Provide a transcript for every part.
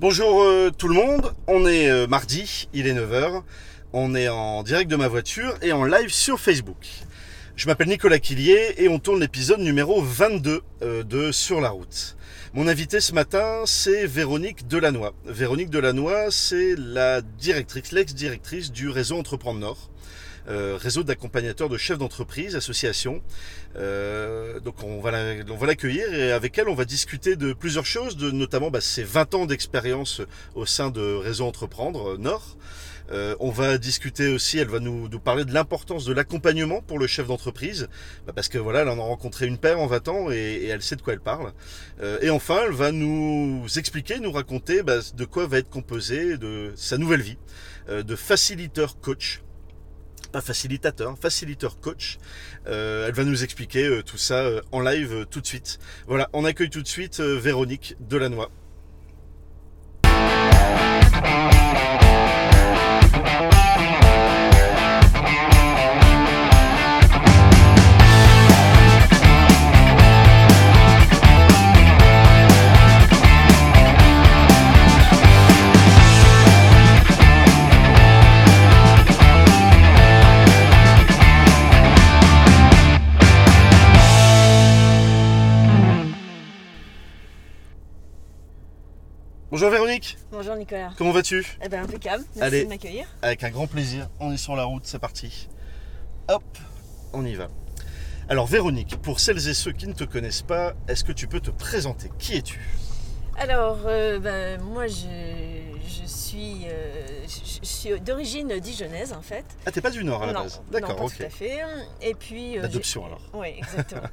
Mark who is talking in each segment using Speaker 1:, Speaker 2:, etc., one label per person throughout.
Speaker 1: Bonjour euh, tout le monde, on est euh, mardi, il est 9h, on est en direct de ma voiture et en live sur Facebook. Je m'appelle Nicolas Quillier et on tourne l'épisode numéro 22 euh, de Sur la route. Mon invité ce matin, c'est Véronique Delannoy. Véronique Delannoy, c'est la directrice, l'ex-directrice du réseau Entreprendre Nord. Euh, réseau d'accompagnateurs de chefs d'entreprise, association. Euh, donc on va l'accueillir et avec elle on va discuter de plusieurs choses, de notamment bah, ses 20 ans d'expérience au sein de Réseau Entreprendre euh, Nord. Euh, on va discuter aussi, elle va nous, nous parler de l'importance de l'accompagnement pour le chef d'entreprise, bah, parce que voilà, elle en a rencontré une paire en 20 ans et, et elle sait de quoi elle parle. Euh, et enfin, elle va nous expliquer, nous raconter bah, de quoi va être composée de sa nouvelle vie, euh, de facilitateur coach pas facilitateur, facilitateur coach. Euh, elle va nous expliquer euh, tout ça euh, en live tout de suite. Voilà, on accueille tout de suite Véronique Delannoy. Bonjour
Speaker 2: Nicolas.
Speaker 1: comment vas-tu?
Speaker 2: Eh ben impeccable, merci
Speaker 1: Allez.
Speaker 2: de m'accueillir.
Speaker 1: Avec un grand plaisir, on est sur la route, c'est parti. Hop, on y va. Alors Véronique, pour celles et ceux qui ne te connaissent pas, est-ce que tu peux te présenter? Qui es-tu?
Speaker 2: Alors, euh, ben, moi je, je suis, euh, je, je suis d'origine dijonnaise en fait.
Speaker 1: Ah, t'es pas du Nord à la
Speaker 2: non,
Speaker 1: base D'accord, ok.
Speaker 2: tout à fait. Et puis. euh,
Speaker 1: L'adoption alors.
Speaker 2: Oui, exactement.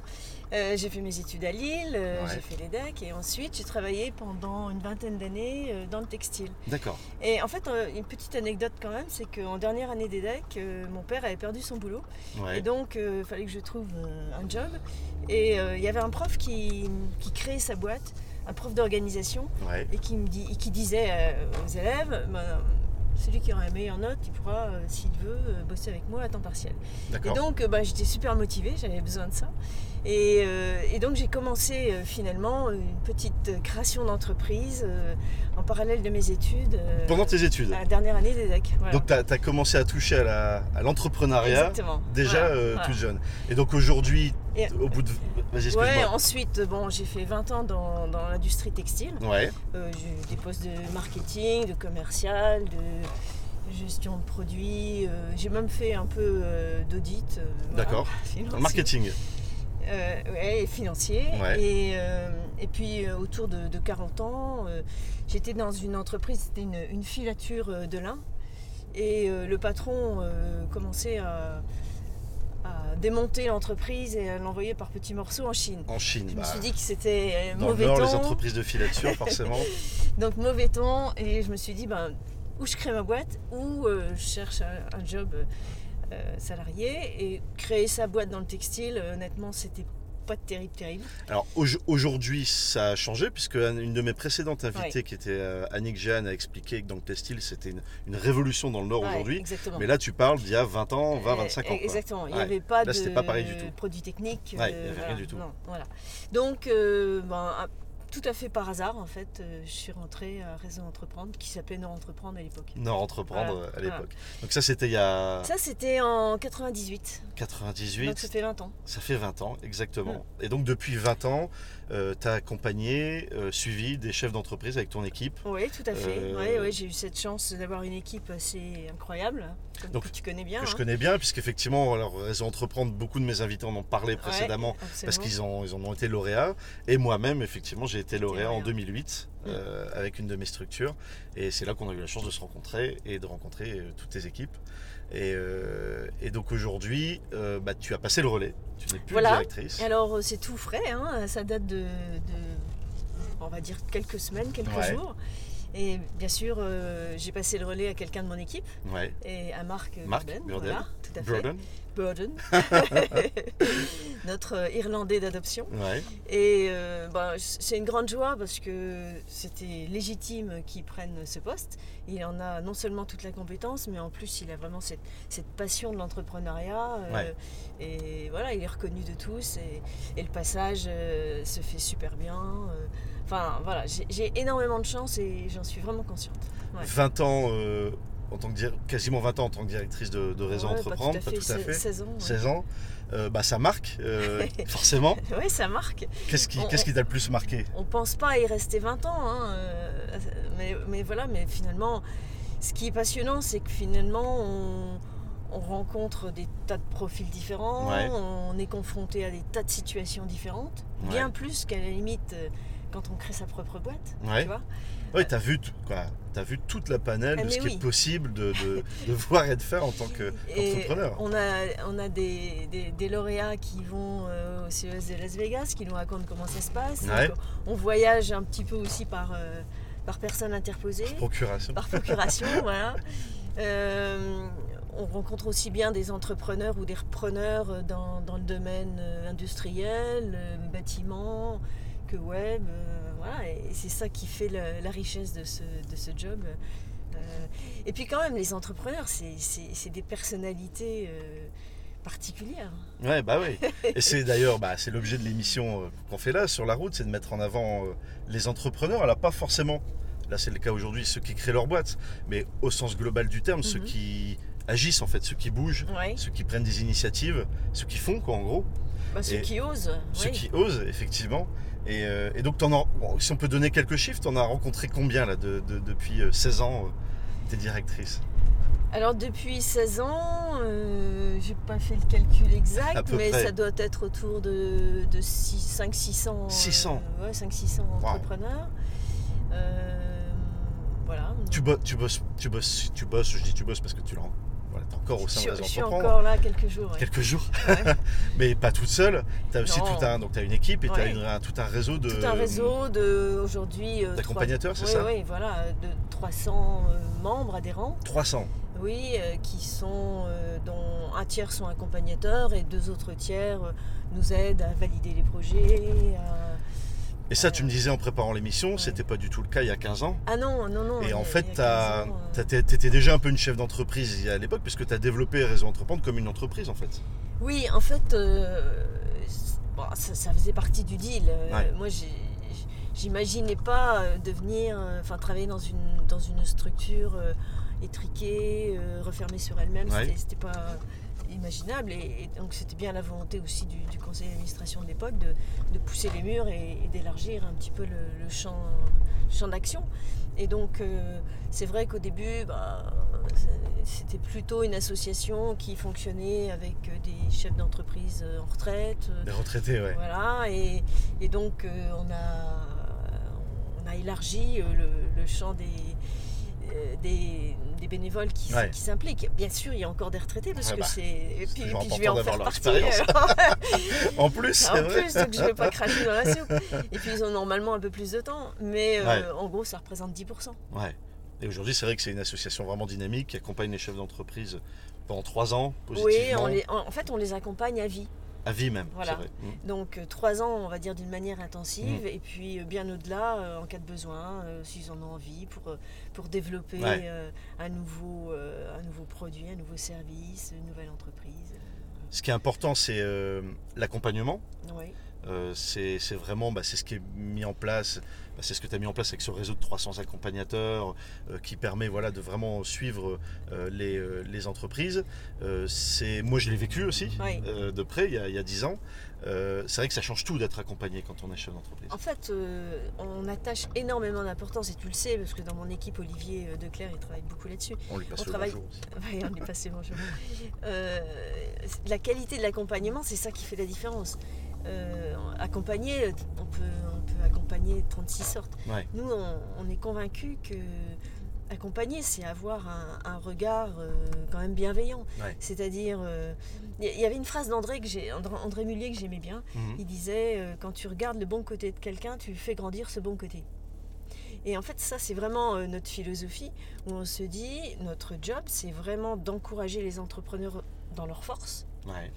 Speaker 2: Euh, j'ai fait mes études à Lille, euh,
Speaker 1: Ouais.
Speaker 2: j'ai fait l'EDEC et ensuite j'ai travaillé pendant une vingtaine d'années euh, dans le textile.
Speaker 1: D'accord.
Speaker 2: Et en fait, une petite anecdote quand même, c'est qu'en dernière année d'EDEC, euh, mon père avait perdu son boulot.
Speaker 1: Ouais.
Speaker 2: Et donc, il fallait que je trouve un job. Et il y avait un prof qui, qui créait sa boîte, un prof d'organisation,
Speaker 1: Ouais.
Speaker 2: et qui, me dit, et qui disait aux élèves ben, celui qui aura la meilleure note, il pourra, s'il veut, bosser avec moi à temps partiel. Et donc, ben, j'étais super motivée, j'avais besoin de ça. Et, euh, et donc, j'ai commencé euh, finalement une petite création d'entreprise euh, en parallèle de mes études.
Speaker 1: Pendant tes études.
Speaker 2: à la dernière année d'EDEC. Voilà.
Speaker 1: Donc tu as, commencé à toucher à l'entrepreneuriat déjà
Speaker 2: Voilà, voilà.
Speaker 1: toute jeune. Et donc aujourd'hui, au bout de...
Speaker 2: Ouais, ensuite, bon, j'ai fait 20 ans dans, dans l'industrie textile.
Speaker 1: Ouais,
Speaker 2: j'ai eu des postes de marketing, de commercial, de gestion de produits. euh, j'ai même fait un peu euh, d'audit. euh, voilà,
Speaker 1: d'accord. le marketing.
Speaker 2: Euh, ouais, et financier.
Speaker 1: Ouais.
Speaker 2: Et, euh, et puis, euh, autour de, de 40 ans, j'étais dans une entreprise, c'était une, une filature de lin. Et le patron commençait à, à démonter l'entreprise et à l'envoyer par petits morceaux en Chine.
Speaker 1: En Chine.
Speaker 2: Je me
Speaker 1: bah,
Speaker 2: suis dit que c'était
Speaker 1: le
Speaker 2: mauvais
Speaker 1: Nord, les entreprises de filature, forcément.
Speaker 2: Donc mauvais ton. Et je me suis dit, ben, ou je crée ma boîte, ou euh, je cherche un, un job salarié. Et créer sa boîte dans le textile, euh, honnêtement, c'était pas terrible, terrible.
Speaker 1: Alors auj- aujourd'hui, ça a changé puisque une de mes précédentes invitées,
Speaker 2: Ouais.
Speaker 1: qui était euh, Annick Jeanne, a expliqué que dans le textile, c'était une, une révolution dans le Nord
Speaker 2: Ouais,
Speaker 1: aujourd'hui. Mais là, tu parles d'il y a 20 ans, 20,
Speaker 2: Euh,
Speaker 1: 25 ans. quoi.
Speaker 2: Exactement. Il n'y
Speaker 1: Ouais.
Speaker 2: avait pas
Speaker 1: Là,
Speaker 2: de
Speaker 1: pas pareil du tout.
Speaker 2: produits techniques.
Speaker 1: Il avait rien
Speaker 2: voilà,
Speaker 1: du tout.
Speaker 2: non, voilà. Donc, euh, ben, tout à fait par hasard, en fait, euh, je suis rentrée à Réseau Entreprendre, qui s'appelait Nord Entreprendre à l'époque.
Speaker 1: Nord Entreprendre
Speaker 2: Voilà,
Speaker 1: euh, à
Speaker 2: voilà.
Speaker 1: l'époque. Donc ça, c'était il y a
Speaker 2: Ça, c'était en 98.
Speaker 1: 98.
Speaker 2: Donc, ça fait 20 ans.
Speaker 1: Ça fait 20 ans, exactement. Et donc depuis 20 ans, tu as accompagné, euh, suivi des chefs d'entreprise avec ton équipe.
Speaker 2: Oui, tout à fait.
Speaker 1: Euh,
Speaker 2: Ouais, ouais, j'ai eu cette chance d'avoir une équipe assez incroyable,
Speaker 1: Donc,
Speaker 2: que tu connais bien.
Speaker 1: Que je
Speaker 2: hein.
Speaker 1: connais bien, puisqu'effectivement, alors Réseau Entreprendre, beaucoup de mes invités en ont parlé
Speaker 2: Ouais,
Speaker 1: précédemment, parce qu'ils ont, ils en ont été lauréats. Et moi-même, effectivement, j'ai été lauréat en
Speaker 2: lauréat.
Speaker 1: 2008 euh, avec une de mes structures. Et c'est là qu'on a eu la chance de se rencontrer et de rencontrer euh, toutes tes équipes. Et, euh, et donc aujourd'hui, bah, tu as passé le relais. Tu n'es plus
Speaker 2: Voilà.
Speaker 1: directrice.
Speaker 2: Alors, c'est tout frais, hein, ça date de, de, on va dire, quelques semaines, quelques
Speaker 1: Ouais.
Speaker 2: jours. Et bien sûr, euh, j'ai passé le relais à quelqu'un de mon équipe,
Speaker 1: Ouais.
Speaker 2: et à Marc
Speaker 1: Marc
Speaker 2: Burden,
Speaker 1: Burden.
Speaker 2: voilà, à fait.
Speaker 1: Broden.
Speaker 2: Burden, notre euh, Irlandais d'adoption.
Speaker 1: Ouais.
Speaker 2: Et euh, bah, c'est une grande joie parce que c'était légitime qu'il prenne ce poste. Il en a non seulement toute la compétence, mais en plus il a vraiment cette, cette passion de l'entrepreneuriat. euh. Et voilà, il est reconnu de tous et, et le passage euh, se fait super bien. Enfin voilà, j'ai- énormément de chance et j'en suis vraiment consciente. Ouais.
Speaker 1: 20 ans, en tant que dir- quasiment 20 ans en tant que directrice de, de Réseau
Speaker 2: Ouais,
Speaker 1: Entreprendre,
Speaker 2: pas tout à fait, 16 ans. ouais.
Speaker 1: 16 ans, euh, bah, ça marque, euh, forcément.
Speaker 2: Oui, ça marque.
Speaker 1: Qu'est-ce qui qu'est-ce qui t'a le plus marqué?
Speaker 2: on pense pas y rester 20 ans, hein, euh, mais, mais voilà, mais finalement, ce qui est passionnant, c'est que finalement, on, on rencontre des tas de profils différents,
Speaker 1: Ouais.
Speaker 2: on est confronté à des tas de situations différentes, bien plus qu'à la limite quand on crée sa propre boîte,
Speaker 1: Ouais.
Speaker 2: tu vois.
Speaker 1: Oui, t'as vu, tout- quoi, as vu toute la panel
Speaker 2: Ah,
Speaker 1: de ce qui est possible de, de- de voir et de faire en tant qu'entrepreneur.
Speaker 2: on a, on a des, des- des lauréats qui vont euh, au CES de Las Vegas, qui nous racontent comment ça se passe.
Speaker 1: Ouais.
Speaker 2: Donc, on voyage un petit peu aussi par, euh, par personne interposée.
Speaker 1: Procuration.
Speaker 2: par procuration, voilà. Euh, on rencontre aussi bien des entrepreneurs ou des repreneurs dans, dans le domaine industriel, bâtiment, que web. euh, voilà, et c'est ça qui fait la richesse de ce, de ce job. Euh, et puis quand même, les entrepreneurs, c'est des personnalités euh, particulières.
Speaker 1: Ouais, bah oui. Et c'est d'ailleurs, bah, c'est l'objet de l'émission qu'on fait là sur la route, c'est de mettre en avant les entrepreneurs. Alors pas forcément, là c'est le cas aujourd'hui, ceux qui créent leur boîte, mais au sens global du terme, ceux
Speaker 2: Mhm.
Speaker 1: qui agissent en fait, ceux qui bougent,
Speaker 2: Ouais.
Speaker 1: ceux qui prennent des initiatives, ceux qui font quoi en gros,
Speaker 2: Bah, ceux
Speaker 1: Et
Speaker 2: qui osent.
Speaker 1: ceux
Speaker 2: oui.
Speaker 1: qui osent effectivement. Et, euh, et donc t'en as, bon, si on peut donner quelques chiffres, t'en as rencontré combien là de- de- depuis euh, 16 ans euh, T'es directrice
Speaker 2: Alors depuis 16 ans, euh, j'ai pas fait le calcul exact, mais
Speaker 1: près.
Speaker 2: ça doit être autour de, de 5-600
Speaker 1: 600.
Speaker 2: ouais, 500-600 entrepreneurs. Euh, voilà.
Speaker 1: tu, bo- tu bosses, tu bosses, tu bosses, je dis tu bosses parce que tu t'es encore au sein de Réseau
Speaker 2: je suis encore là quelques jours. ouais.
Speaker 1: quelques jours,
Speaker 2: Ouais.
Speaker 1: mais pas toute seule. Tu as aussi tout un, donc as une équipe et tu
Speaker 2: Ouais.
Speaker 1: as tout un réseau de.
Speaker 2: Tout un réseau de aujourd'hui. euh,
Speaker 1: D'accompagnateurs, c'est ça
Speaker 2: Oui, voilà, de 300 euh, membres adhérents.
Speaker 1: 300.
Speaker 2: Oui, euh, qui sont, dont un tiers sont accompagnateurs et deux autres tiers nous aident à valider les projets. à-
Speaker 1: Et ça, tu me disais en préparant l'émission,
Speaker 2: Ouais.
Speaker 1: c'était pas du tout le cas il y a 15 ans.
Speaker 2: Ah non, non, non.
Speaker 1: Et en fait,
Speaker 2: il y a 15 ans, euh,
Speaker 1: tu étais déjà un peu une chef d'entreprise à l'époque, puisque tu as développé Réseau Entreprendre comme une entreprise en fait.
Speaker 2: Oui, en fait, euh, bon, ça, ça faisait partie du deal. Euh,
Speaker 1: Ouais.
Speaker 2: Moi, j'imaginais pas devenir, enfin, travailler dans une, dans une structure euh, étriquée, euh, refermée sur elle-même.
Speaker 1: Ouais.
Speaker 2: C'était pas imaginable. Et, et donc, c'était bien la volonté aussi du, du conseil d'administration de l'époque de, de pousser les murs et, et d'élargir un petit peu le, le champ, champ d'action. Et donc, euh, c'est vrai qu'au début, bah, c'est- c'était plutôt une association qui fonctionnait avec euh, des chefs d'entreprise euh, en retraite.
Speaker 1: Des retraités, ouais.
Speaker 2: Voilà, et, et donc euh, on, a, on a élargi le, le champ des, des, des bénévoles qui,
Speaker 1: Ouais.
Speaker 2: qui s'impliquent. Bien sûr, il y a encore des retraités parce
Speaker 1: Ouais,
Speaker 2: que
Speaker 1: bah,
Speaker 2: c'est. Et puis, je vais en faire partie. alors.
Speaker 1: En plus,
Speaker 2: en
Speaker 1: vrai.
Speaker 2: plus, donc je ne vais pas cracher dans la soupe. Et puis ils ont normalement un peu plus de temps, mais euh, en gros, ça représente 10%.
Speaker 1: Ouais. Et aujourd'hui, c'est vrai que c'est une association vraiment dynamique qui accompagne les chefs d'entreprise pendant 3 ans,
Speaker 2: Oui,
Speaker 1: positivement,
Speaker 2: on les- en en fait, on les accompagne à vie.
Speaker 1: À vie même.
Speaker 2: Voilà.
Speaker 1: vrai. Mm.
Speaker 2: Donc euh, trois ans, on va dire d'une manière intensive, et puis euh, bien au-delà, euh, en cas de besoin, s'ils en ont envie, pour, pour développer
Speaker 1: Ouais.
Speaker 2: un, nouveau, un nouveau produit, un nouveau service, une nouvelle entreprise.
Speaker 1: Ce qui est important, c'est l'accompagnement.
Speaker 2: Oui.
Speaker 1: Euh, c'est vraiment bah, c'est ce qui est mis en place bah, c'est ce que tu as mis en place avec ce réseau de 300 accompagnateurs euh, qui permet voilà de vraiment suivre euh, les, les entreprises moi je l'ai vécu aussi
Speaker 2: Oui.
Speaker 1: de près il y a, il y a 10 ans c'est vrai que ça change tout d'être accompagné quand on est chef d'entreprise
Speaker 2: En fait, on attache énormément d'importance, et tu le sais, parce que dans mon équipe, Olivier Declerc, il travaille beaucoup là-dessus.
Speaker 1: on lui passe
Speaker 2: on
Speaker 1: le
Speaker 2: travaille-
Speaker 1: bonjour aussi.
Speaker 2: On est passé bonjour. Euh, la qualité de l'accompagnement, c'est ça qui fait la différence. Euh, accompagner, on peut, on peut accompagner 36 sortes.
Speaker 1: Ouais.
Speaker 2: Nous, on, on est convaincus que accompagner, c'est avoir un, un regard euh, quand même bienveillant.
Speaker 1: Ouais.
Speaker 2: C'est-à-dire, euh, il y, il y avait une phrase d'André que j'ai, André, Mullier que j'aimais bien.
Speaker 1: Mhm.
Speaker 2: Il disait euh, quand tu regardes le bon côté de quelqu'un, tu fais grandir ce bon côté. Et en fait, ça, c'est vraiment euh, notre philosophie où on se dit notre job, c'est vraiment d'encourager les entrepreneurs dans leur force.
Speaker 1: Ouais.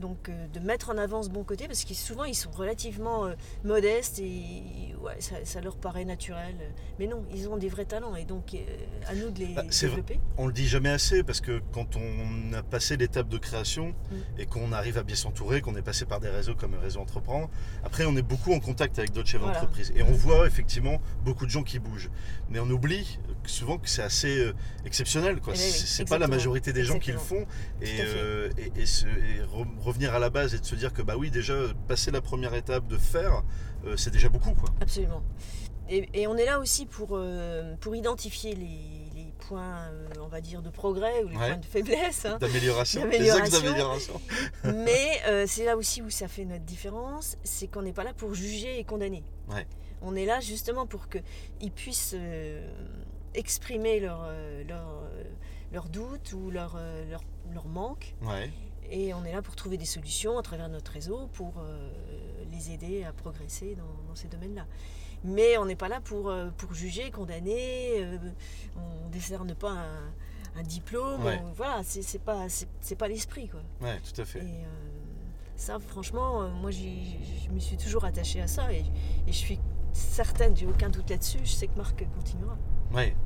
Speaker 2: Donc euh, de mettre en avant ce bon côté, parce que souvent ils sont relativement euh, modestes et ouais, ça, ça leur paraît naturel. Mais non, ils ont des vrais talents et donc euh, à nous de les
Speaker 1: Bah,
Speaker 2: développer.
Speaker 1: On le dit jamais assez parce que quand on a passé l'étape de création
Speaker 2: Mm.
Speaker 1: et qu'on arrive à bien s'entourer, qu'on est passé par des réseaux comme Réseau Entreprendre, après on est beaucoup en contact avec d'autres chefs
Speaker 2: Voilà.
Speaker 1: d'entreprise et on voit effectivement beaucoup de gens qui bougent. Mais on oublie souvent que c'est assez exceptionnel. quoi.
Speaker 2: Eh ben oui,
Speaker 1: c'est pas la majorité des gens qui le font et, et- revenir à la base et de se dire que bah oui déjà passer la première étape de faire, euh, c'est déjà beaucoup quoi.
Speaker 2: Absolument. Et, et on est là aussi pour, euh, pour identifier les, les points, euh, on va dire, de progrès ou les
Speaker 1: Ouais.
Speaker 2: points de faiblesse. hein.
Speaker 1: D'amélioration, axes
Speaker 2: D'amélioration. Mais c'est là aussi où ça fait notre différence, c'est qu'on n'est pas là pour juger et condamner.
Speaker 1: Ouais.
Speaker 2: On est là justement pour qu'ils puissent exprimer leurs leurs, euh, leurs doutes ou leurs leurs manques.
Speaker 1: Ouais.
Speaker 2: Et on est là pour trouver des solutions à travers notre réseau pour euh, les aider à progresser dans, dans ces domaines-là. Mais on n'est pas là pour, euh, pour juger, condamner, euh, on ne décerne pas un, un diplôme.
Speaker 1: Ouais.
Speaker 2: on- voilà, c'est pas, c'est c'est pas l'esprit.
Speaker 1: Ouais, tout à fait.
Speaker 2: Et ça, franchement, moi, je me suis toujours attachée à ça et, et je suis certaine, j'ai aucun doute là-dessus, je sais que Marc continuera.
Speaker 1: Ouais.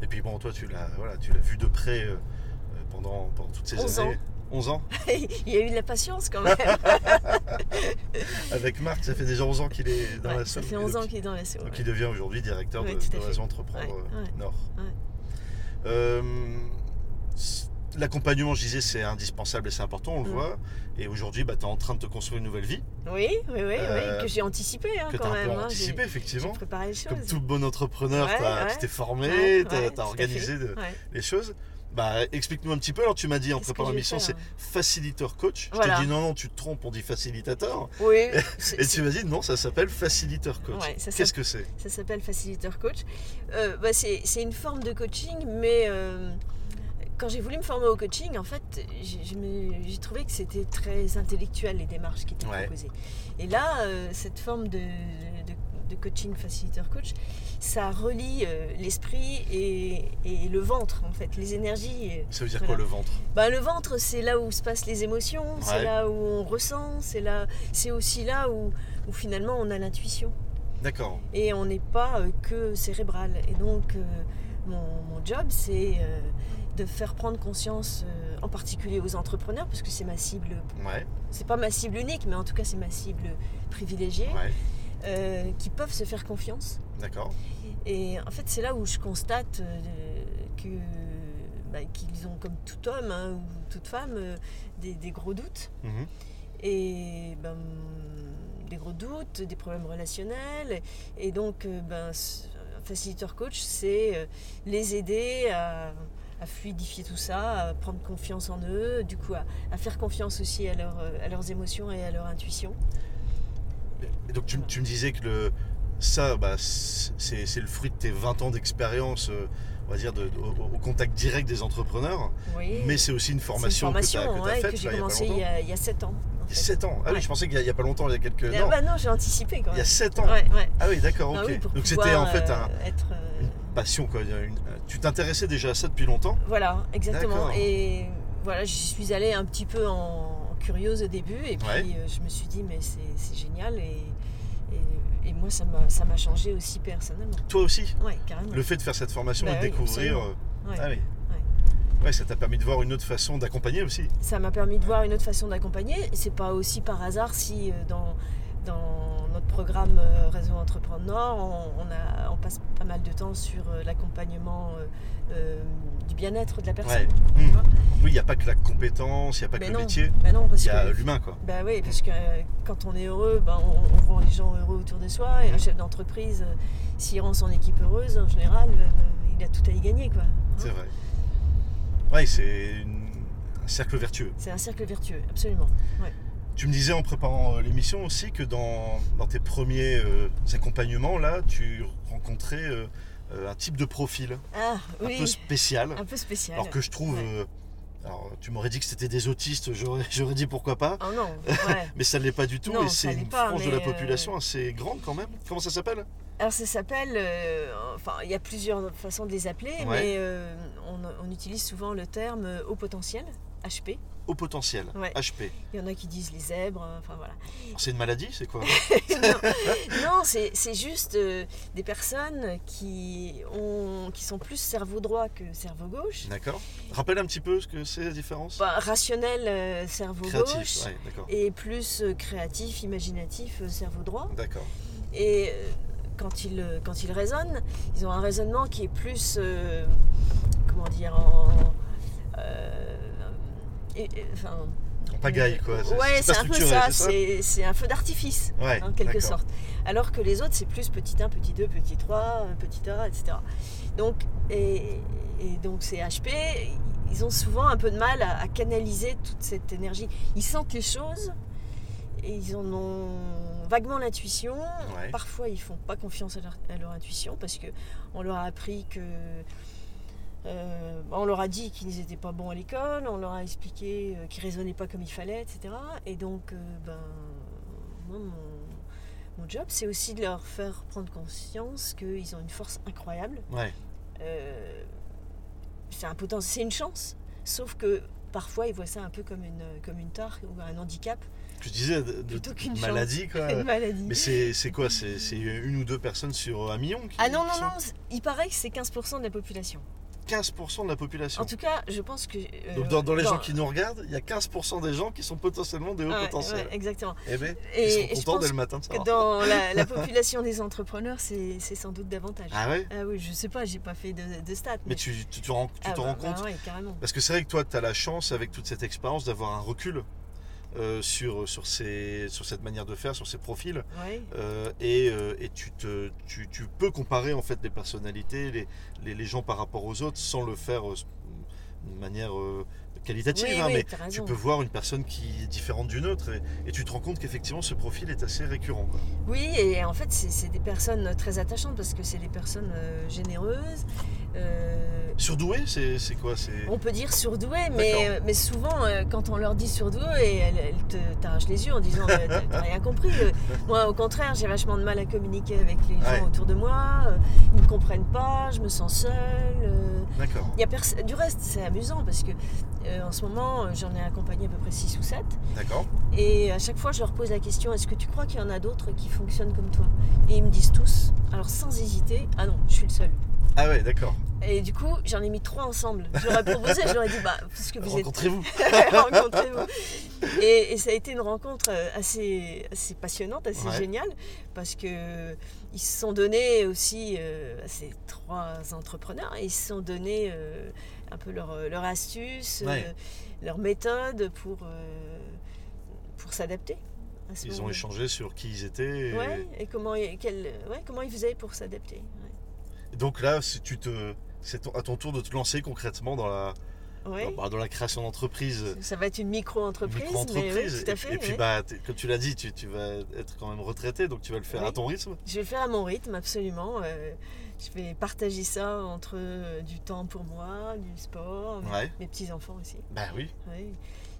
Speaker 1: Et puis bon, toi, tu l'as, voilà, tu l'as vu de près pendant, pendant toutes ces
Speaker 2: 11
Speaker 1: années.
Speaker 2: ans.
Speaker 1: 11 ans.
Speaker 2: Il y a eu de la patience quand même.
Speaker 1: Avec Marc, ça fait déjà 11 ans qu'il est dans
Speaker 2: Ouais,
Speaker 1: la
Speaker 2: ça
Speaker 1: SO.
Speaker 2: fait
Speaker 1: Et
Speaker 2: 11 ans qu'il est dans la SO.
Speaker 1: Donc
Speaker 2: ouais.
Speaker 1: il devient aujourd'hui directeur
Speaker 2: Ouais,
Speaker 1: de, de. Réseau Entreprendre euh. Nord. Euh, L'accompagnement, je disais, c'est indispensable et c'est important, on le
Speaker 2: Mm.
Speaker 1: voit. Et aujourd'hui, bah, tu es en train de te construire une nouvelle vie
Speaker 2: Oui, oui, oui,
Speaker 1: Euh,
Speaker 2: oui, que j'ai anticipé hein,
Speaker 1: que tu
Speaker 2: quand
Speaker 1: as un
Speaker 2: même.
Speaker 1: peu
Speaker 2: hein,
Speaker 1: anticipé, effectivement.
Speaker 2: préparé les choses.
Speaker 1: Comme tout bon entrepreneur, tu t'es formé, tu as, organisé de- les choses. Bah, explique-nous un petit peu. Alors, tu m'as dit en préparant l'émission, c'est
Speaker 2: faire
Speaker 1: facilitateur coach. Je t'ai dit non, non, tu te trompes, on dit facilitateur.
Speaker 2: Oui,
Speaker 1: Et tu m'as dit non, ça s'appelle facilitateur coach.
Speaker 2: Ouais,
Speaker 1: Qu'est-ce que c'est?
Speaker 2: Ça s'appelle facilitateur coach. Euh, bah, c'est une forme de coaching, mais euh, quand j'ai voulu me former au coaching, en fait, j'ai trouvé que c'était très intellectuel les démarches qui étaient
Speaker 1: Ouais.
Speaker 2: proposées. Et là, euh, cette forme de, de- de coaching facilitateur coach, ça relie euh, l'esprit et, et le ventre, en fait, les énergies. euh,
Speaker 1: Ça veut dire
Speaker 2: Voilà.
Speaker 1: quoi le ventre?
Speaker 2: Bah, le ventre, c'est là où se passent les émotions,
Speaker 1: Ouais.
Speaker 2: c'est là où on ressent, c'est là, c'est aussi là où, où finalement on a l'intuition
Speaker 1: D'accord.
Speaker 2: et on n'est pas euh, que cérébral. Et donc, euh, mon, mon job, c'est de faire prendre conscience, euh, en particulier aux entrepreneurs, parce que c'est ma cible,
Speaker 1: Ouais,
Speaker 2: c'est pas ma cible unique, mais en tout cas, c'est ma cible privilégiée,
Speaker 1: ouais,
Speaker 2: euh, qui peuvent se faire confiance.
Speaker 1: d'accord.
Speaker 2: Et en fait, c'est là où je constate euh, que bah, qu'ils ont, comme tout homme hein, ou toute femme, euh, des, des gros doutes.
Speaker 1: Mhm.
Speaker 2: Et ben, des gros doutes, des problèmes relationnels. Et donc, ben, un facilitateur coach, c'est les aider à, à fluidifier tout ça, à prendre confiance en eux, du coup à, à faire confiance aussi à, leur, à leurs émotions et à leur intuition.
Speaker 1: Donc tu, tu me disais que le, ça, bah, c'est le fruit de tes 20 ans d'expérience, euh, on va dire, de- au, au contact direct des entrepreneurs.
Speaker 2: Oui.
Speaker 1: Mais c'est aussi une
Speaker 2: C'est une
Speaker 1: formation,
Speaker 2: formation
Speaker 1: que tu as,
Speaker 2: ouais,
Speaker 1: faite
Speaker 2: que j'ai commencé il y a, il y a 7 ans. en
Speaker 1: Il y a
Speaker 2: fait.
Speaker 1: 7 ans. Ah oui, je pensais qu'il n'y a, pas longtemps, il y a quelques...
Speaker 2: Ah
Speaker 1: Non,
Speaker 2: bah non, j'ai anticipé quand même.
Speaker 1: il y a 7 ans.
Speaker 2: Ouais.
Speaker 1: Ah oui, d'accord,
Speaker 2: Ah
Speaker 1: ok.
Speaker 2: oui,
Speaker 1: donc c'était en fait un-
Speaker 2: euh, être, euh,
Speaker 1: une passion, quoi. une- tu t'intéressais déjà à ça depuis longtemps?
Speaker 2: Voilà, exactement. Et voilà, j'y suis allée un petit peu en curieuse au début, et puis
Speaker 1: Ouais.
Speaker 2: euh, je me suis dit, mais c'est génial, et, et, et moi, ça m'a ça m'a changé aussi personnellement.
Speaker 1: Toi aussi
Speaker 2: carrément.
Speaker 1: Le fait de faire cette formation
Speaker 2: Bah
Speaker 1: et de
Speaker 2: oui,
Speaker 1: découvrir... euh,
Speaker 2: Ouais.
Speaker 1: Ah oui. Ouais, ça t'a permis de voir une autre façon d'accompagner aussi.
Speaker 2: Ça m'a permis de voir une autre façon d'accompagner. C'est pas aussi par hasard si euh, dans, dans notre programme euh, Réseau Entreprendre Nord, on, on a, on passe pas mal de temps sur euh, l'accompagnement euh, du bien-être de la personne.
Speaker 1: Ouais.
Speaker 2: Vois.
Speaker 1: Oui, il n'y a pas que la compétence, il n'y a pas que le métier,
Speaker 2: bah
Speaker 1: il y a
Speaker 2: que
Speaker 1: l'humain, quoi.
Speaker 2: Bah oui, parce que euh, quand on est heureux, ben, on, on rend les gens heureux autour de soi. Et un
Speaker 1: Mhm.
Speaker 2: chef d'entreprise, euh, s'il rend son équipe heureuse, en général, il a tout à y gagner. quoi.
Speaker 1: C'est
Speaker 2: Hein
Speaker 1: vrai. Ouais, c'est une- un cercle vertueux.
Speaker 2: C'est un cercle vertueux, absolument.
Speaker 1: Tu me disais en préparant euh, l'émission aussi que dans, dans tes premiers euh, accompagnements, là, tu rencontrais euh, un type de profil
Speaker 2: Ah
Speaker 1: un
Speaker 2: oui,
Speaker 1: peu spécial.
Speaker 2: un peu spécial.
Speaker 1: Alors que je trouve.
Speaker 2: Ouais.
Speaker 1: euh, alors, tu m'aurais dit que c'était des autistes, j'aurais dit pourquoi pas.
Speaker 2: Oh non, ouais.
Speaker 1: Mais ça ne l'est pas du tout
Speaker 2: Non,
Speaker 1: et c'est une
Speaker 2: pas,
Speaker 1: frange de la population assez grande quand même. Comment ça s'appelle?
Speaker 2: Alors ça s'appelle, enfin il y a plusieurs façons de les appeler,
Speaker 1: Ouais.
Speaker 2: mais on, on utilise souvent le terme haut potentiel. HP.
Speaker 1: Au potentiel,
Speaker 2: Ouais.
Speaker 1: HP.
Speaker 2: Il y en a qui disent les zèbres, euh, enfin voilà.
Speaker 1: C'est une maladie, c'est quoi
Speaker 2: non, c'est c'est juste euh, des personnes qui, ont, qui sont plus cerveau droit que cerveau gauche.
Speaker 1: D'accord. Rappelle un petit peu ce que c'est la différence
Speaker 2: Bah, rationnel, euh, cerveau
Speaker 1: Créatif,
Speaker 2: gauche.
Speaker 1: ouais.
Speaker 2: Et plus euh, créatif, imaginatif, cerveau droit.
Speaker 1: D'accord.
Speaker 2: Et quand ils, quand ils raisonnent, ils ont un raisonnement qui est plus, comment dire, en... euh, et- et- enfin,
Speaker 1: En pagaille, quoi. C'est-
Speaker 2: Ouais,
Speaker 1: c'est
Speaker 2: un peu ça,
Speaker 1: c'est
Speaker 2: un feu d'artifice,
Speaker 1: Ouais,
Speaker 2: en quelque sorte. Alors que les autres, c'est plus petit 1, petit 2, petit 3, euh, petit A, etc. Donc, et, et donc ces HP, ils ont souvent un peu de mal à, à canaliser toute cette énergie. Ils sentent les choses et ils en ont vaguement l'intuition.
Speaker 1: Ouais.
Speaker 2: Parfois, ils font pas confiance à leur, à leur intuition parce que on leur a appris que euh, on leur a dit qu'ils n'étaient pas bons à l'école, on leur a expliqué euh, qu'ils raisonnaient pas comme il fallait, etc. Et donc, euh, ben, moi, mon, mon job, c'est aussi de leur faire prendre conscience qu'ils ont une force incroyable.
Speaker 1: Ouais.
Speaker 2: Euh, c'est un potentiel, c'est une chance. Sauf que parfois, ils voient ça un peu comme une, comme une tare ou un handicap,
Speaker 1: Tu disais de,
Speaker 2: Plutôt qu'une
Speaker 1: maladie, quoi.
Speaker 2: une maladie.
Speaker 1: Mais c'est quoi? C'est une ou deux personnes sur un million qui,
Speaker 2: Ah non, non,
Speaker 1: sont-
Speaker 2: non, il paraît que c'est 15% de la population.
Speaker 1: 15% de la population.
Speaker 2: En tout cas, je pense que. euh,
Speaker 1: Donc dans, dans les gens qui nous regardent, il y a 15% des gens qui sont potentiellement des hauts
Speaker 2: Ouais,
Speaker 1: potentiels.
Speaker 2: ouais, exactement.
Speaker 1: Eh ben,
Speaker 2: Et-
Speaker 1: ils sont
Speaker 2: et
Speaker 1: contents dès le matin de
Speaker 2: Que
Speaker 1: savoir.
Speaker 2: dans la, la population des entrepreneurs, c'est sans doute davantage.
Speaker 1: Ah ouais?
Speaker 2: Ah oui, je sais pas, j'ai pas fait de, de stats.
Speaker 1: Mais tu, tu, te rends, tu
Speaker 2: Ah
Speaker 1: te
Speaker 2: bah,
Speaker 1: rends
Speaker 2: bah
Speaker 1: compte?
Speaker 2: ouais, carrément.
Speaker 1: Parce que c'est vrai que toi, tu as la chance, avec toute cette expérience, d'avoir un recul euh, sur, sur, ces, sur cette manière de faire, sur ces profils. Euh, et euh, et tu, te, tu, tu peux comparer en fait les personnalités, les, les, les gens par rapport aux autres, sans le faire de manière qualitative.
Speaker 2: Oui,
Speaker 1: hein,
Speaker 2: oui,
Speaker 1: mais tu peux voir une personne qui est différente d'une autre et, et tu te rends compte qu'effectivement ce profil est assez récurrent. quoi.
Speaker 2: Oui, et en fait, c'est c'est des personnes très attachantes parce que c'est des personnes généreuses. Euh,
Speaker 1: Surdoué, c'est quoi
Speaker 2: on peut dire mais,
Speaker 1: D'accord.
Speaker 2: mais souvent, euh, quand on leur dit surdouées, elles, te t'arrachent les yeux en disant euh, T'as rien compris. Euh, Moi, au contraire, j'ai vachement de mal à communiquer avec les gens
Speaker 1: Ouais.
Speaker 2: autour de moi. euh, ils ne me comprennent pas, je me sens seule. euh,
Speaker 1: D'accord.
Speaker 2: Du reste, c'est amusant parce que euh, en ce moment, euh, j'en ai accompagné à peu près 6 ou 7.
Speaker 1: D'accord.
Speaker 2: Et à chaque fois, je leur pose la question est-ce que tu crois qu'il y en a d'autres qui fonctionnent comme toi? Et ils me disent tous, alors sans hésiter ah non, je suis le seul.
Speaker 1: Ah ouais, d'accord.
Speaker 2: Et du coup, j'en ai mis trois ensemble. Ai proposé, ai dit bah, parce que vous êtes.
Speaker 1: Rencontrez-vous.
Speaker 2: Rencontrez-vous. Et, et ça a été une rencontre euh, assez, assez passionnante, assez
Speaker 1: Ouais.
Speaker 2: géniale, parce que ils se sont donnés aussi, euh, à ces trois entrepreneurs, ils se sont donnés euh, un peu leur, leur astuce,
Speaker 1: Ouais.
Speaker 2: euh, leur méthode pour, pour s'adapter.
Speaker 1: Ils ont échangé sur qui ils étaient. et-
Speaker 2: Ouais, et comment, quel- ouais, comment ils faisaient pour s'adapter.
Speaker 1: Donc là, si tu te, c'est à ton tour de te lancer concrètement dans la, bah, dans la création d'entreprise.
Speaker 2: Ça va être une micro-entreprise, oui, tout à
Speaker 1: et,
Speaker 2: fait.
Speaker 1: et puis, bah, comme tu l'as dit, tu, tu vas être quand même retraité, donc tu vas le faire à ton rythme.
Speaker 2: Je vais le faire à mon rythme, absolument. Euh, je vais partager ça entre euh, du temps pour moi, du sport,
Speaker 1: Ouais.
Speaker 2: mes petits-enfants aussi.
Speaker 1: Bah oui.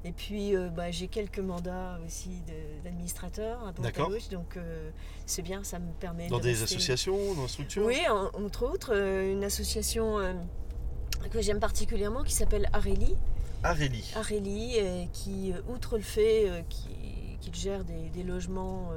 Speaker 2: Et puis, euh, bah, j'ai quelques mandats aussi d'administrateur à droite à
Speaker 1: D'accord.
Speaker 2: gauche, donc euh, c'est bien, ça me permet
Speaker 1: Dans
Speaker 2: de
Speaker 1: des
Speaker 2: rester-
Speaker 1: associations, dans des structures.
Speaker 2: Oui, en- entre autres, euh, une association que j'aime particulièrement qui s'appelle.
Speaker 1: Arélie.
Speaker 2: Areli, euh, qui, outre le fait qu'il gère des, des logements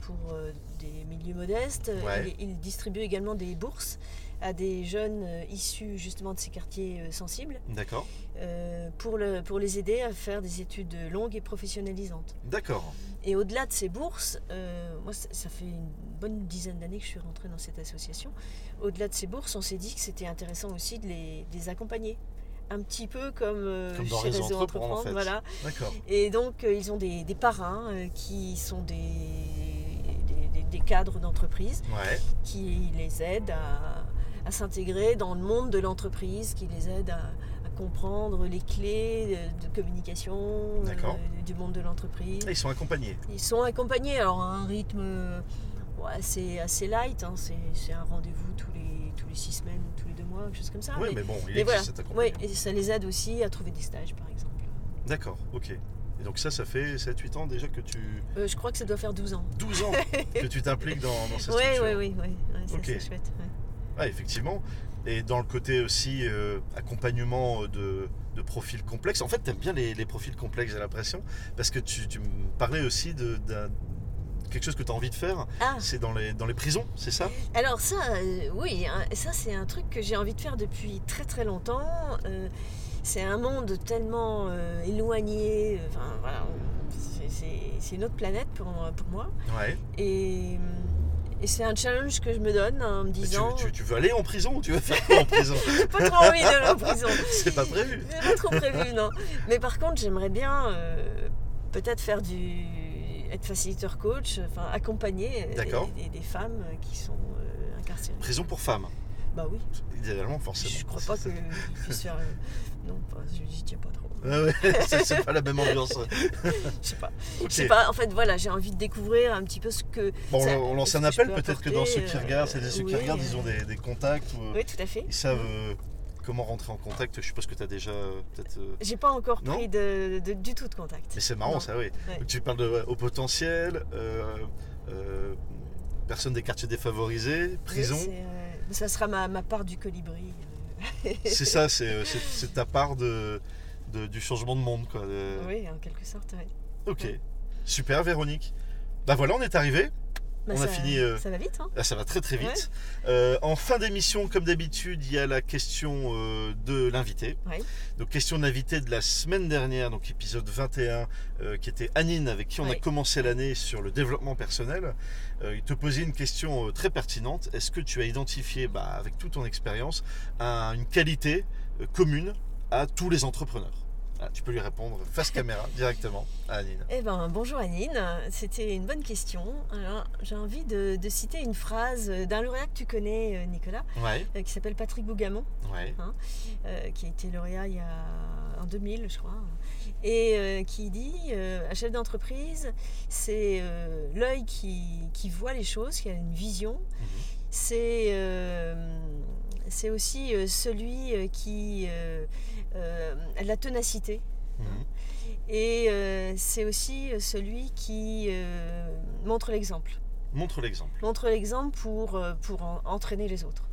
Speaker 2: pour des milieux modestes,
Speaker 1: Ouais.
Speaker 2: il, il distribue également des bourses à des jeunes euh, issus justement de ces quartiers euh, sensibles
Speaker 1: D'accord.
Speaker 2: euh, pour, le- pour les aider à faire des études longues et professionnalisantes.
Speaker 1: D'accord.
Speaker 2: Et au-delà de ces bourses, moi ça, fait une bonne dizaine d'années que je suis rentrée dans cette association, au-delà de ces bourses, on s'est dit que c'était intéressant aussi de les, de les accompagner. Un petit peu comme, euh,
Speaker 1: Comme dans
Speaker 2: chez
Speaker 1: Réseau Entreprendre, en fait.
Speaker 2: voilà.
Speaker 1: D'accord.
Speaker 2: Et donc, euh, ils ont des, des parrains euh, qui sont des, des, des- des cadres d'entreprise
Speaker 1: Ouais.
Speaker 2: qui les aident à, à s'intégrer dans le monde de l'entreprise, qui les aident à, à comprendre les clés de, de communication euh, du monde de l'entreprise.
Speaker 1: Ils sont accompagnés.
Speaker 2: Ils sont accompagnés alors à un rythme euh, ouais, assez, assez light, hein, c'est un rendez-vous tous les, tous les six semaines, tous les deux mois, quelque chose comme ça.
Speaker 1: oui,
Speaker 2: mais-
Speaker 1: mais bon, il existe
Speaker 2: voilà.
Speaker 1: cet
Speaker 2: Ouais, et ça les aide aussi à trouver des stages par exemple.
Speaker 1: D'accord, ok. Et donc ça, ça fait 7-8 ans déjà que tu...
Speaker 2: Euh, je crois que ça doit faire 12 ans.
Speaker 1: 12 ans que tu t'impliques dans, dans cette
Speaker 2: Oui,
Speaker 1: structure.
Speaker 2: oui, oui, oui. Ouais, c'est chouette.
Speaker 1: Effectivement. et dans le côté aussi euh, accompagnement de, de profils complexes. En fait, tu aimes bien les, les profils complexes, j'ai l'impression, parce que tu, tu me parlais aussi de, quelque chose que tu as envie de faire,
Speaker 2: Ah,
Speaker 1: c'est dans les, dans les prisons, c'est ça?
Speaker 2: Alors ça, euh, oui, hein, ça c'est un truc que j'ai envie de faire depuis très très longtemps. Euh, c'est un monde tellement euh, éloigné, euh, enfin voilà, c'est- une autre planète pour, pour moi.
Speaker 1: Ouais.
Speaker 2: Et, et c'est un challenge que je me donne en me
Speaker 1: tu,
Speaker 2: disant,
Speaker 1: tu- tu veux aller en prison ou tu veux faire quoi en prison
Speaker 2: j'ai pas trop envie d'aller en prison.
Speaker 1: C'est pas prévu.
Speaker 2: C'est pas trop prévu, non. Mais par contre, j'aimerais bien euh, peut-être faire du. être facilitateur coach, enfin accompagner euh, des, des- des femmes qui sont euh, incarcérées.
Speaker 1: Prison pour femmes,
Speaker 2: Bah oui,
Speaker 1: idéalement, forcément.
Speaker 2: je crois pas que je puisse faire. euh, non, pas- j'y tiens pas trop.
Speaker 1: Ouais, c'est pas la même ambiance.
Speaker 2: Je sais pas. Sais en fait, voilà, j'ai envie de découvrir un petit peu ce que.
Speaker 1: Bon,
Speaker 2: ça-
Speaker 1: on lance
Speaker 2: ce
Speaker 1: un appel, peut-être que dans ceux qui
Speaker 2: euh,
Speaker 1: regardent, c'est ceux qui regardent, ils ont des, des contacts ou euh,
Speaker 2: Oui, tout à fait.
Speaker 1: ils savent euh, comment rentrer en contact. Je suppose que tu as déjà peut-être.
Speaker 2: J'ai pas encore pris de, de- du tout de contact.
Speaker 1: Mais c'est marrant
Speaker 2: Non.
Speaker 1: ça, oui.
Speaker 2: Ouais.
Speaker 1: Donc, tu parles de ouais, au potentiel, euh, euh, personnes des quartiers défavorisés, prison.
Speaker 2: Oui, euh, ça sera ma, ma part du colibri.
Speaker 1: c'est ça, c'est ta part de, de- du changement de monde. Quoi. de-
Speaker 2: Oui, en quelque sorte, oui.
Speaker 1: Ok,
Speaker 2: Ouais.
Speaker 1: super Véronique. Bah voilà, on est arrivé.
Speaker 2: Bah,
Speaker 1: On a
Speaker 2: ça,
Speaker 1: fini, euh,
Speaker 2: Ça va vite, hein
Speaker 1: Là, ça va très très vite. Euh, en fin d'émission, comme d'habitude, il y a la question euh, de l'invité.
Speaker 2: Ouais.
Speaker 1: Donc, question de l'invité de la semaine dernière, donc épisode 21, euh, qui était Anine, avec qui on a commencé l'année sur le développement personnel. Il te posait une question très pertinente. Est-ce que tu as identifié, bah, avec toute ton expérience, un- une qualité commune à tous les entrepreneurs Ah, Tu peux lui répondre face caméra directement à Anine.
Speaker 2: Eh ben, bonjour Anine, c'était une bonne question. Alors, j'ai envie de, de citer une phrase d'un lauréat que tu connais, euh, Nicolas,
Speaker 1: Ouais,
Speaker 2: euh, qui s'appelle Patrick Bougamont,
Speaker 1: ouais,
Speaker 2: euh, qui a été lauréat il y a en 2000, je crois, et euh, qui dit un chef d'entreprise, c'est l'œil qui, qui voit les choses, qui a une vision.
Speaker 1: Mhm.
Speaker 2: C'est euh, c'est aussi celui qui euh, a de la ténacité.
Speaker 1: Mhm.
Speaker 2: Et c'est aussi celui qui montre l'exemple.
Speaker 1: Montre l'exemple.
Speaker 2: Montre l'exemple pour, euh, pour en- entraîner les autres.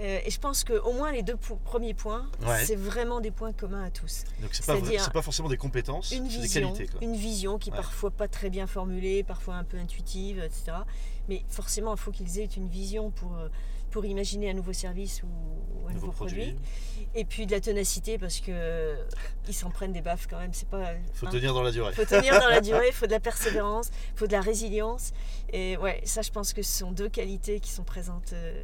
Speaker 2: Euh, et je pense qu'au moins les deux premiers points,
Speaker 1: Ouais.
Speaker 2: c'est vraiment des points communs à tous.
Speaker 1: Donc, c'est pas, vrai- pas forcément des compétences,
Speaker 2: Une
Speaker 1: c'est des
Speaker 2: vision,
Speaker 1: qualités. Quoi.
Speaker 2: une vision qui est
Speaker 1: Ouais.
Speaker 2: parfois pas très bien formulée, parfois un peu intuitive, etc. Mais forcément, il faut qu'ils aient une vision pour, euh, pour imaginer un nouveau service ou, ou un nouveau, produit. Et puis de la ténacité parce que euh, ils s'en prennent des baffes quand même. C'est pas.
Speaker 1: Il faut
Speaker 2: hein.
Speaker 1: tenir dans la durée.
Speaker 2: faut tenir dans la durée, il faut de la persévérance, il faut de la résilience. Et ouais, ça, je pense que ce sont deux qualités qui sont présentes euh,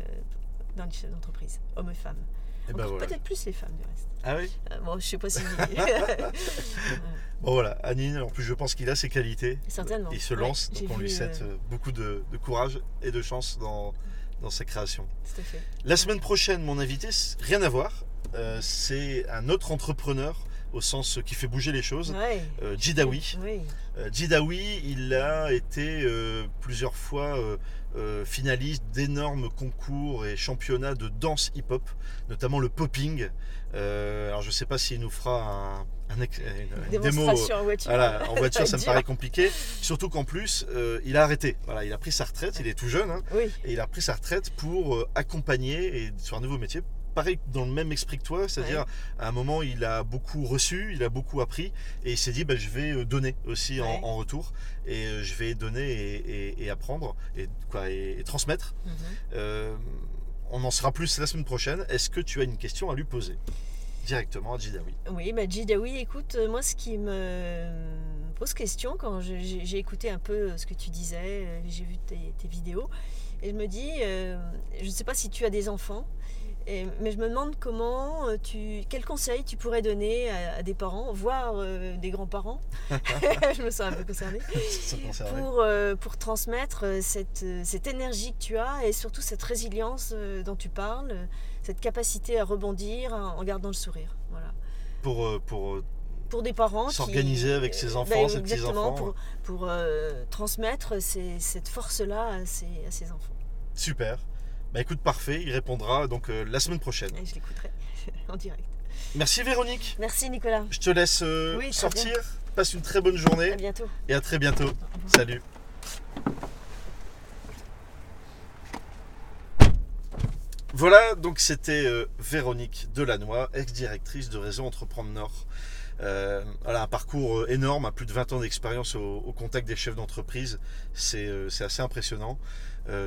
Speaker 2: dans d'entreprise, hommes et femmes.
Speaker 1: Et ben voilà.
Speaker 2: Peut-être plus les femmes du reste.
Speaker 1: Ah oui?
Speaker 2: Euh, bon, je sais pas si.
Speaker 1: Bon voilà, Anine, en plus je pense qu'il a ses qualités.
Speaker 2: Certainement.
Speaker 1: Il se lance, donc on lui souhaite
Speaker 2: euh,
Speaker 1: euh, beaucoup de, de courage et de chance dans, dans sa création.
Speaker 2: Tout à fait.
Speaker 1: La semaine prochaine, mon invité, rien à voir, euh, c'est un autre entrepreneur au sens qui fait bouger les choses.
Speaker 2: Ouais.
Speaker 1: Euh, Jidawi.
Speaker 2: Oui.
Speaker 1: Euh, Jidawi, il a été euh, plusieurs fois euh, euh, finaliste d'énormes concours et championnats de danse hip-hop, notamment le popping. Euh, alors je ne sais pas s'il nous fera un, un ex- une- une démo
Speaker 2: Démonstration en voiture.
Speaker 1: voilà, en voiture, ça me paraît compliqué. Surtout qu'en plus, euh, il a arrêté. Voilà, il a pris sa retraite, il est tout jeune, hein,
Speaker 2: Oui.
Speaker 1: et il a pris sa retraite pour euh, accompagner et sur un nouveau métier. Pareil dans le même esprit que toi, c'est-à-dire à un moment il a beaucoup reçu, il a beaucoup appris et il s'est dit bah, je vais euh, donner aussi en,
Speaker 2: Ouais.
Speaker 1: en retour et euh, je vais donner et, et- et apprendre et, quoi, et, et transmettre.
Speaker 2: Mhm.
Speaker 1: Euh, on en sera plus la semaine prochaine. Est-ce que tu as une question à lui poser? Directement à Jidawi
Speaker 2: Oui, bah Jidawi, écoute, moi ce qui me pose question quand j'ai écouté un peu ce que tu disais, j'ai vu tes, tes vidéos, et je me dis, euh, je ne sais pas si tu as des enfants, et- mais je me demande comment euh, tu, quels conseils tu pourrais donner à, à des parents, voire euh, des grands-parents, je me sens un peu concernée, pour, euh, pour transmettre cette, cette énergie que tu as et surtout cette résilience dont tu parles, cette capacité à rebondir en gardant le sourire. Voilà
Speaker 1: pour, pour
Speaker 2: pour des parents
Speaker 1: S'organiser avec ses enfants,
Speaker 2: ben,
Speaker 1: ses
Speaker 2: exactement,
Speaker 1: petits-enfants.
Speaker 2: pour, pour euh, transmettre ces- cette force-là à à ses enfants.
Speaker 1: super. Bah écoute, parfait, il répondra donc euh, la semaine prochaine.
Speaker 2: Et je l'écouterai en direct.
Speaker 1: Merci Véronique.
Speaker 2: Merci Nicolas.
Speaker 1: Je te laisse euh,
Speaker 2: Oui,
Speaker 1: sortir. Passe une très bonne journée
Speaker 2: À bientôt.
Speaker 1: et à très bientôt. Salut. Voilà, donc c'était euh, Véronique Delannoy, ex-directrice de Réseau Entreprendre Nord. Euh, voilà, un parcours énorme, à plus de 20 ans d'expérience au, contact des chefs d'entreprise. C'est assez impressionnant.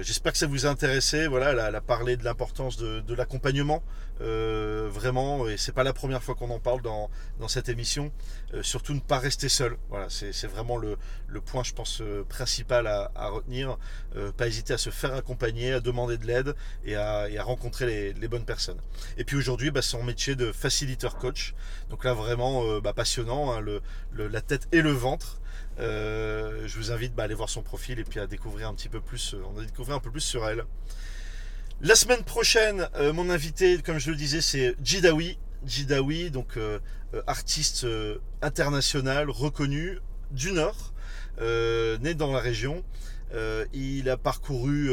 Speaker 1: J'espère que ça vous a intéressé. Voilà, elle a, parlé de l'importance de, l'accompagnement, vraiment, et c'est pas la première fois qu'on en parle dans, dans cette émission. surtout ne pas rester seul. Voilà, c'est vraiment le, le, point, je pense, principal à, retenir. pas hésiter à se faire accompagner, à demander de l'aide et à, rencontrer les, bonnes personnes. Et puis aujourd'hui, bah, mon métier de facilitateur coach. Donc là, vraiment euh, bah, passionnant, hein, le, la tête et le ventre. Euh, je vous invite bah, à aller voir son profil et puis à découvrir un petit peu plus, euh, on un peu plus sur elle. La semaine prochaine, mon invité, comme je le disais, c'est Jidawi. Jidawi, donc artiste international reconnu du Nord, né dans la région. il a parcouru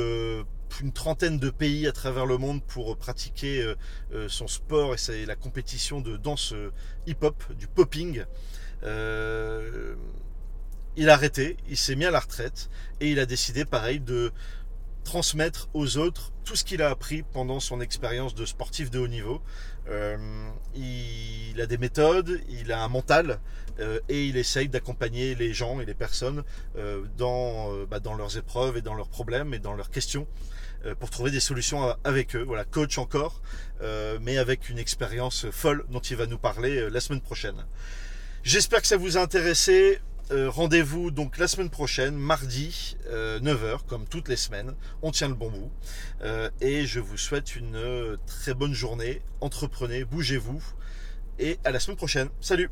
Speaker 1: une trentaine de pays à travers le monde pour pratiquer euh, euh, son sport et la compétition de danse euh, hip-hop, du popping. Il a arrêté, il s'est mis à la retraite et il a décidé pareil de transmettre aux autres tout ce qu'il a appris pendant son expérience de sportif de haut niveau. il a des méthodes, il a un mental et il essaye d'accompagner les gens et les personnes dans, bah, dans leurs épreuves et dans leurs problèmes et dans leurs questions. Euh, pour trouver des solutions avec eux. Voilà, coach encore, euh, mais avec une expérience folle dont il va nous parler euh, la semaine prochaine. J'espère que ça vous a intéressé. Rendez-vous donc la semaine prochaine, mardi, 9h, comme toutes les semaines. On tient le bon bout. et je vous souhaite une très bonne journée. Entreprenez, bougez-vous. Et à la semaine prochaine. Salut